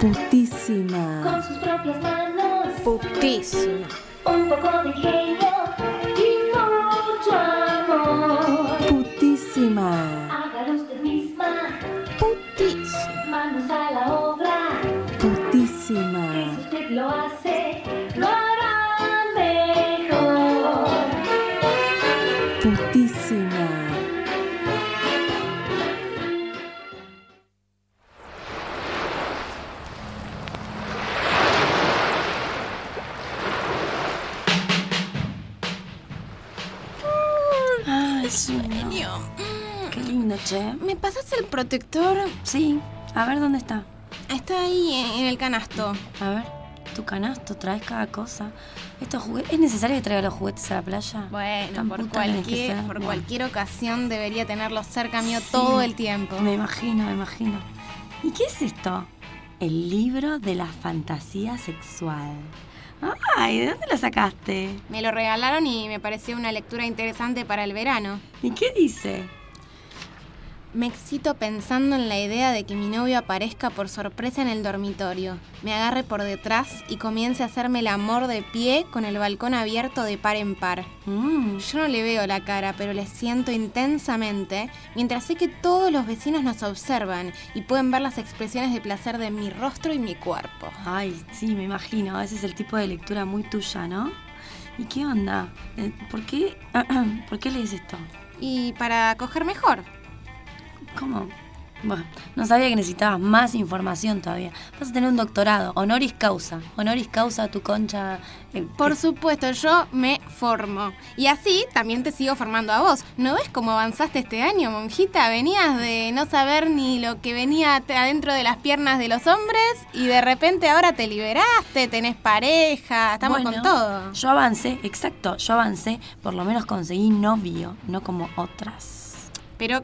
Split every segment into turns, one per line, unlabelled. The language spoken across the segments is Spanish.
Putísima.
con sus propias manos,
Putísima.
un poco de ingenio y mucho amor.
Putísima.
Hágalo usted misma,
Putísima.
manos a la obra.
Putísima.
Si usted lo hace, lo hará mejor.
Putísima.
El protector?
Sí. A ver dónde está.
Está ahí en el canasto.
A ver, tu canasto, traes cada cosa. Estos juguetes, ¿Es necesario que traiga los juguetes a la playa?
Bueno, por cualquier, por
Bueno.
cualquier ocasión debería tenerlo cerca mío
Sí.
todo el tiempo.
Me imagino, me imagino. ¿Y qué es esto? El libro de la fantasía sexual. Ay, ¿de dónde lo sacaste?
Me lo regalaron y me pareció una lectura interesante para el verano.
¿Y qué dice?
Me excito pensando en la idea de que mi novio aparezca por sorpresa en el dormitorio, me agarre por detrás y comience a hacerme el amor de pie con el balcón abierto de par en par.
Mm,
Yo no le veo la cara, pero le siento intensamente, mientras sé que todos los vecinos nos observan y pueden ver las expresiones de placer de mi rostro y mi cuerpo.
Ay, sí, me imagino. Ese es el tipo de lectura muy tuya, ¿no? ¿Y qué onda? Eh, ¿Por qué, ¿por qué lees esto?
Y para coger mejor.
¿Cómo? Bueno, no sabía que necesitabas más información todavía. Vas a tener un doctorado, honoris causa. Honoris causa a tu concha. eh,
Por
que-
supuesto, yo me formo. Y así también te sigo formando a vos. ¿No ves cómo avanzaste este año, monjita? Venías de no saber ni lo que venía adentro de las piernas de los hombres y de repente ahora te liberaste, tenés pareja, estamos
Bueno,
con todo.
Yo avancé, exacto, yo avancé. Por lo menos conseguí novio, no como otras.
Pero,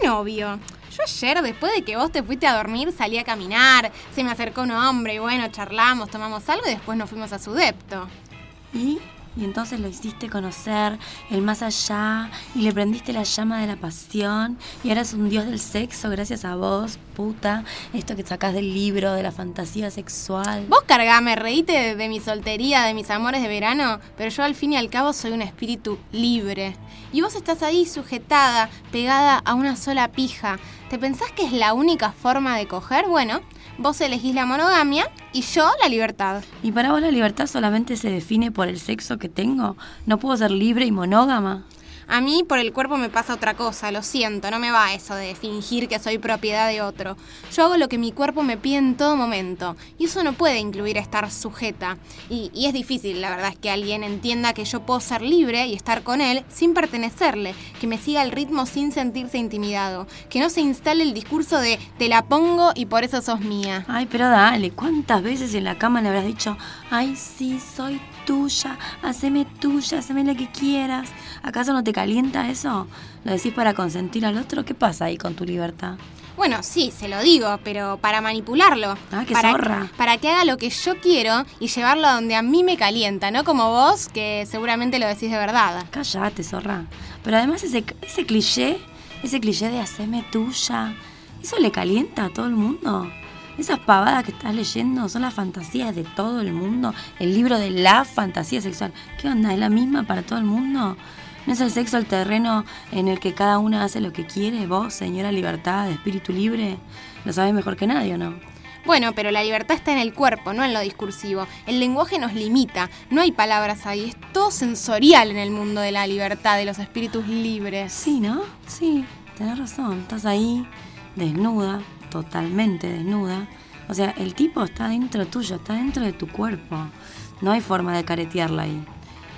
¿qué novio? Yo ayer, después de que vos te fuiste a dormir, salí a caminar, se me acercó un hombre y bueno, charlamos, tomamos algo y después nos fuimos a su depto.
¿Y? Y entonces lo hiciste conocer el más allá y le prendiste la llama de la pasión y ahora es un dios del sexo gracias a vos, puta. Esto que sacás del libro de la fantasía sexual.
Vos cargame, reíte de, de mi soltería, de mis amores de verano, pero yo al fin y al cabo soy un espíritu libre. Y vos estás ahí sujetada, pegada a una sola pija. ¿Te pensás que es la única forma de coger? Bueno, vos elegís la monogamia y yo la libertad.
¿Y para vos la libertad solamente se define por el sexo que tengo? ¿No puedo ser libre y monógama?
A mí por el cuerpo me pasa otra cosa, lo siento, no me va eso de fingir que soy propiedad de otro. Yo hago lo que mi cuerpo me pide en todo momento, y eso no puede incluir estar sujeta. Y, y es difícil, la verdad, es que alguien entienda que yo puedo ser libre y estar con él sin pertenecerle, que me siga el ritmo sin sentirse intimidado, que no se instale el discurso de te la pongo y por eso sos mía.
Ay, pero dale, ¿cuántas veces en la cama le habrás dicho, ay, sí, soy tuya, haceme tuya, haceme lo que quieras? ¿Acaso no te calienta eso? ¿Lo decís para consentir al otro? ¿Qué pasa ahí con tu libertad?
Bueno, sí, se lo digo, pero para manipularlo.
Ah, qué
para,
zorra.
Para que haga lo que yo quiero y llevarlo a donde a mí me calienta, no como vos, que seguramente lo decís de verdad.
Cállate, zorra. Pero además ese, ese cliché, ese cliché de haceme tuya, ¿eso le calienta a todo el mundo? Esas pavadas que estás leyendo son las fantasías de todo el mundo. El libro de la fantasía sexual. ¿Qué onda? ¿Es la misma para todo el mundo? ¿No es el sexo el terreno en el que cada una hace lo que quiere? Vos, señora libertad, de espíritu libre, lo sabés mejor que nadie, ¿o no?
Bueno, pero la libertad está en el cuerpo, no en lo discursivo. El lenguaje nos limita, no hay palabras ahí, es todo sensorial en el mundo de la libertad, de los espíritus libres.
Sí, ¿no? Sí, tenés razón. Estás ahí, desnuda, totalmente desnuda. O sea, el tipo está dentro tuyo, está dentro de tu cuerpo. No hay forma de caretearla ahí.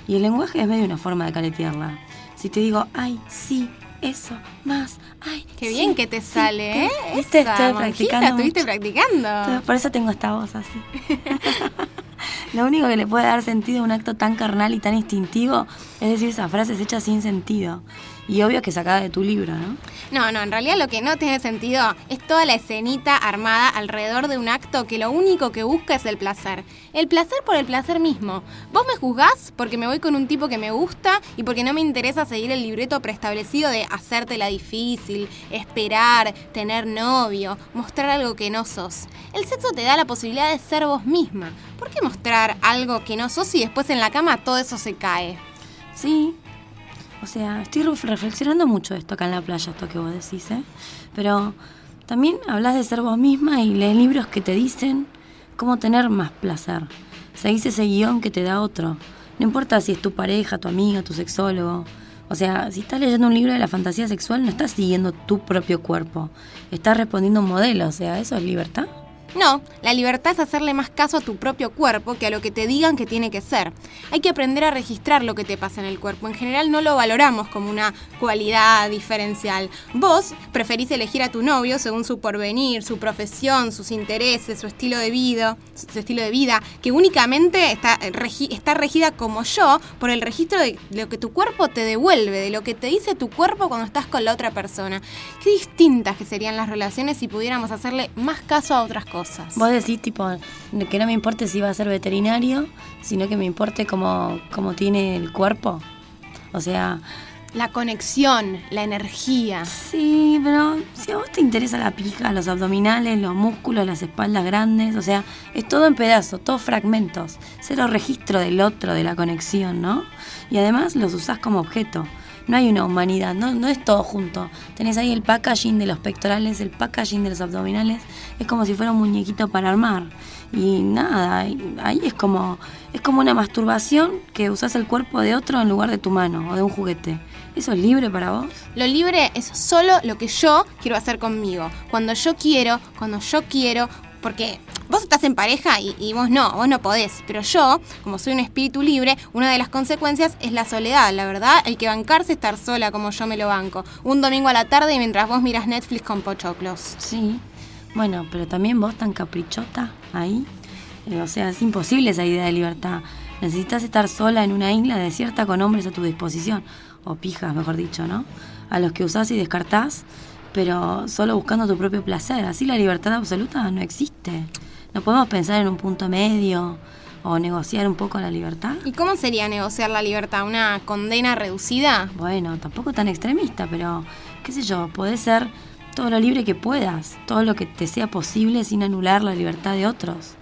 Y el lenguaje es medio una forma de caretearla. Si te digo, ay, sí, eso, más, ay.
Qué
sí,
bien que te
sí,
sale, ¿eh?
¿Viste? Estoy
Esa,
practicando.
estuviste
mucho.
practicando.
Por eso tengo esta voz así. Lo único que le puede dar sentido a un acto tan carnal y tan instintivo es decir esas frases hechas sin sentido. Y obvio que sacada de tu libro, ¿no?
No, no, en realidad lo que no tiene sentido es toda la escenita armada alrededor de un acto que lo único que busca es el placer. El placer por el placer mismo. Vos me juzgás porque me voy con un tipo que me gusta y porque no me interesa seguir el libreto preestablecido de hacértela difícil, esperar, tener novio, mostrar algo que no sos. El sexo te da la posibilidad de ser vos misma. ¿Por qué mostrar algo que no sos y después en la cama todo eso se cae?
Sí. O sea, estoy ref- reflexionando mucho esto acá en la playa, esto que vos decís, ¿eh? Pero también hablas de ser vos misma y lees libros que te dicen cómo tener más placer. Seguís ese guion que te da otro. No importa si es tu pareja, tu amiga, tu sexólogo. O sea, si estás leyendo un libro de la fantasía sexual, no estás siguiendo tu propio cuerpo. Estás respondiendo a un modelo. O sea, ¿eso es libertad?
No, la libertad es hacerle más caso a tu propio cuerpo que a lo que te digan que tiene que ser. Hay que aprender a registrar lo que te pasa en el cuerpo. En general no lo valoramos como una cualidad diferencial. Vos preferís elegir a tu novio según su porvenir, su profesión, sus intereses, su estilo de vida, su estilo de vida, que únicamente está, eh, está regida como yo por el registro de lo que tu cuerpo te devuelve, de lo que te dice tu cuerpo cuando estás con la otra persona. Qué distintas que serían las relaciones si pudiéramos hacerle más caso a otras cosas.
Vos decís, tipo, que no me importe si va a ser veterinario, sino que me importe cómo, cómo tiene el cuerpo. O sea,
La conexión, la energía.
sí, pero si a vos te interesa la pija, los abdominales, los músculos, las espaldas grandes, o sea, es todo en pedazos, todos fragmentos. Cero registro del otro, de la conexión, ¿no? Y además los usás como objeto. No hay una humanidad, no, no es todo junto. Tenés ahí el packaging de los pectorales, el packaging de los abdominales. Es como si fuera un muñequito para armar. Y nada, ahí es como, es como una masturbación que usás el cuerpo de otro en lugar de tu mano o de un juguete. ¿Eso es libre para vos?
Lo libre es solo lo que yo quiero hacer conmigo. Cuando yo quiero, cuando yo quiero. Porque vos estás en pareja y, vos no, vos no podés. Pero yo, como soy un espíritu libre, una de las consecuencias es la soledad, la verdad. Hay que bancarse estar sola como yo me lo banco. Un domingo a la tarde mientras vos miras Netflix con pochoclos.
Sí. Bueno, pero también vos tan caprichota ahí. Eh, o sea, es imposible esa idea de libertad. Necesitas estar sola en una isla desierta con hombres a tu disposición. O pijas, mejor dicho, ¿no? A los que usás y descartás, pero solo buscando tu propio placer. Así la libertad absoluta no existe. No podemos pensar en un punto medio o negociar un poco la libertad.
¿Y cómo sería negociar la libertad? ¿Una condena reducida?
Bueno, tampoco tan extremista, pero qué sé yo, podés ser todo lo libre que puedas, todo lo que te sea posible sin anular la libertad de otros,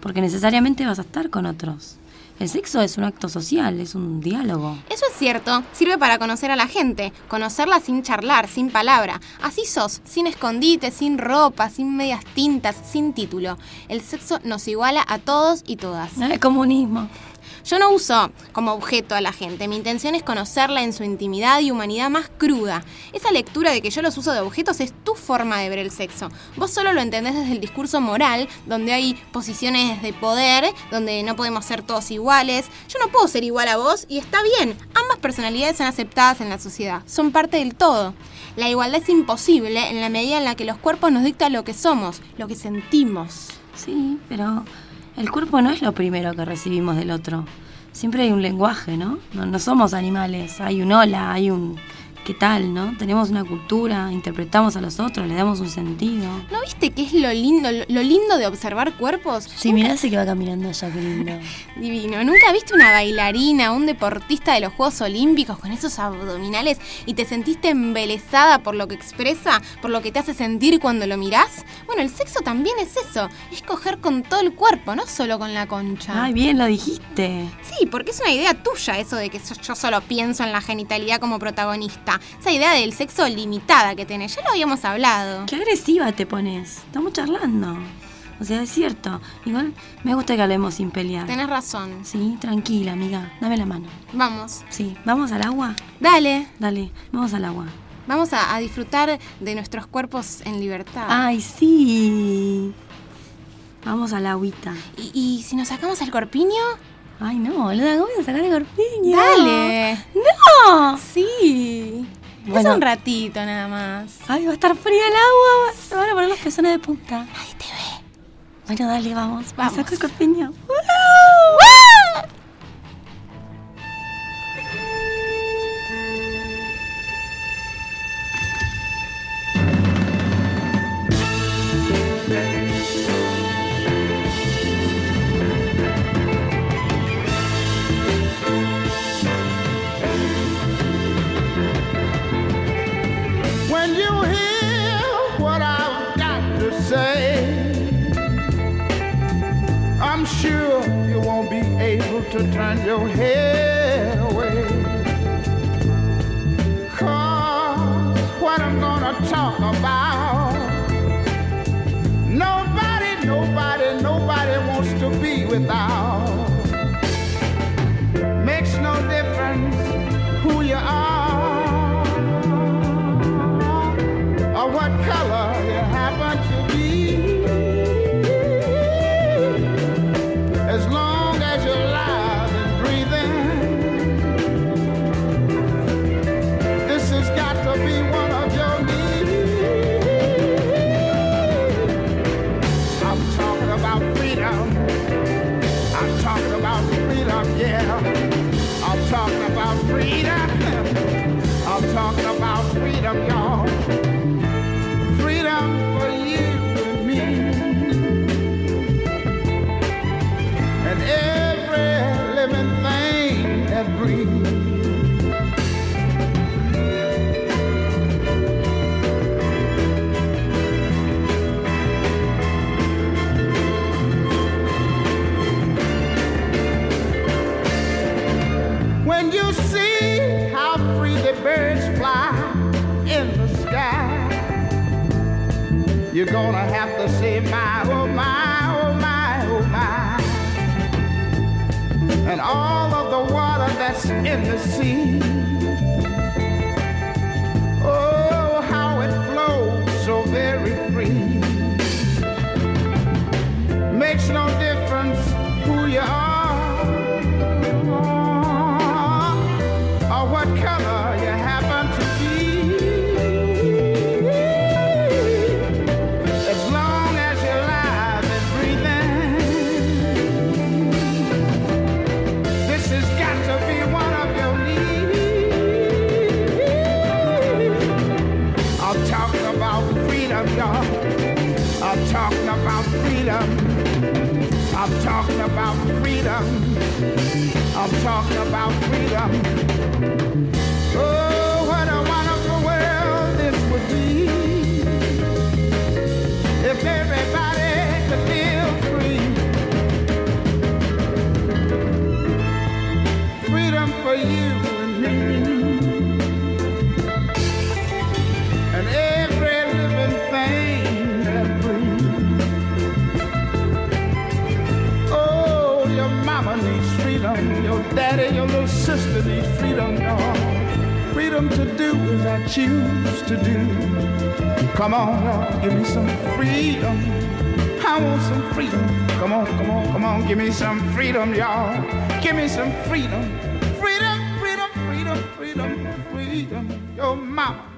porque necesariamente vas a estar con otros. El sexo es un acto social, es un diálogo.
Eso es cierto, sirve para conocer a la gente, conocerla sin charlar, sin palabra. Así sos, sin escondite, sin ropa, sin medias tintas, sin título. El sexo nos iguala a todos y todas.
No es comunismo.
Yo no uso como objeto a la gente, mi intención es conocerla en su intimidad y humanidad más cruda. Esa lectura de que yo los uso de objetos es tu forma de ver el sexo. Vos solo lo entendés desde el discurso moral, donde hay posiciones de poder, donde no podemos ser todos iguales. Yo no puedo ser igual a vos y está bien. Ambas personalidades son aceptadas en la sociedad, son parte del todo. La igualdad es imposible en la medida en la que los cuerpos nos dictan lo que somos, lo que sentimos.
Sí, pero el cuerpo no es lo primero que recibimos del otro. Siempre hay un lenguaje, ¿no? No, no somos animales, hay un hola, hay un qué tal, ¿no? Tenemos una cultura, interpretamos a los otros, le damos un sentido.
¿No viste qué es lo lindo, lo, lo lindo de observar cuerpos?
Sí, mirá ese que va caminando allá, qué lindo.
Divino. ¿Nunca viste una bailarina, un deportista de los Juegos Olímpicos con esos abdominales y te sentiste embelesada por lo que expresa, por lo que te hace sentir cuando lo mirás? Bueno, el sexo también es eso. Es coger con todo el cuerpo, no solo con la concha.
Ay, bien lo dijiste.
Sí, porque es una idea tuya eso de que yo solo pienso en la genitalidad como protagonista. Esa idea del sexo limitada que tenés. Ya lo habíamos hablado.
Qué agresiva te pones. Estamos charlando. O sea, es cierto. Igual me gusta que hablemos sin pelear.
Tenés razón.
Sí, tranquila, amiga. Dame la mano.
Vamos.
Sí, ¿vamos al agua?
Dale.
Dale, vamos al agua.
Vamos a, a disfrutar de nuestros cuerpos en libertad.
Ay, sí. Vamos al agüita.
¿Y, y si nos sacamos el corpiño?
Ay, no, boluda, ¿cómo voy a sacar el corpiño?
Dale.
¡No!
Sí.
Bueno.
Es un ratito nada más.
Ay, va a estar fría el agua. Se van a poner los pezones de punta.
Nadie te ve.
Bueno, dale, vamos.
Vamos.
Saco el corpiño.
To turn your head away. Cause what I'm gonna talk about, nobody, nobody, nobody wants to be without. Makes no difference who you are all of the water that's in the sea, Bahia. Freedom. Your daddy, your little sister needs freedom, y'all. Freedom to do as I choose to do. Come on, y'all, give me some freedom. I want some freedom. Come on, come on, come on, give me some freedom, y'all. Give me some freedom. Freedom, freedom, freedom, freedom, freedom. Your mama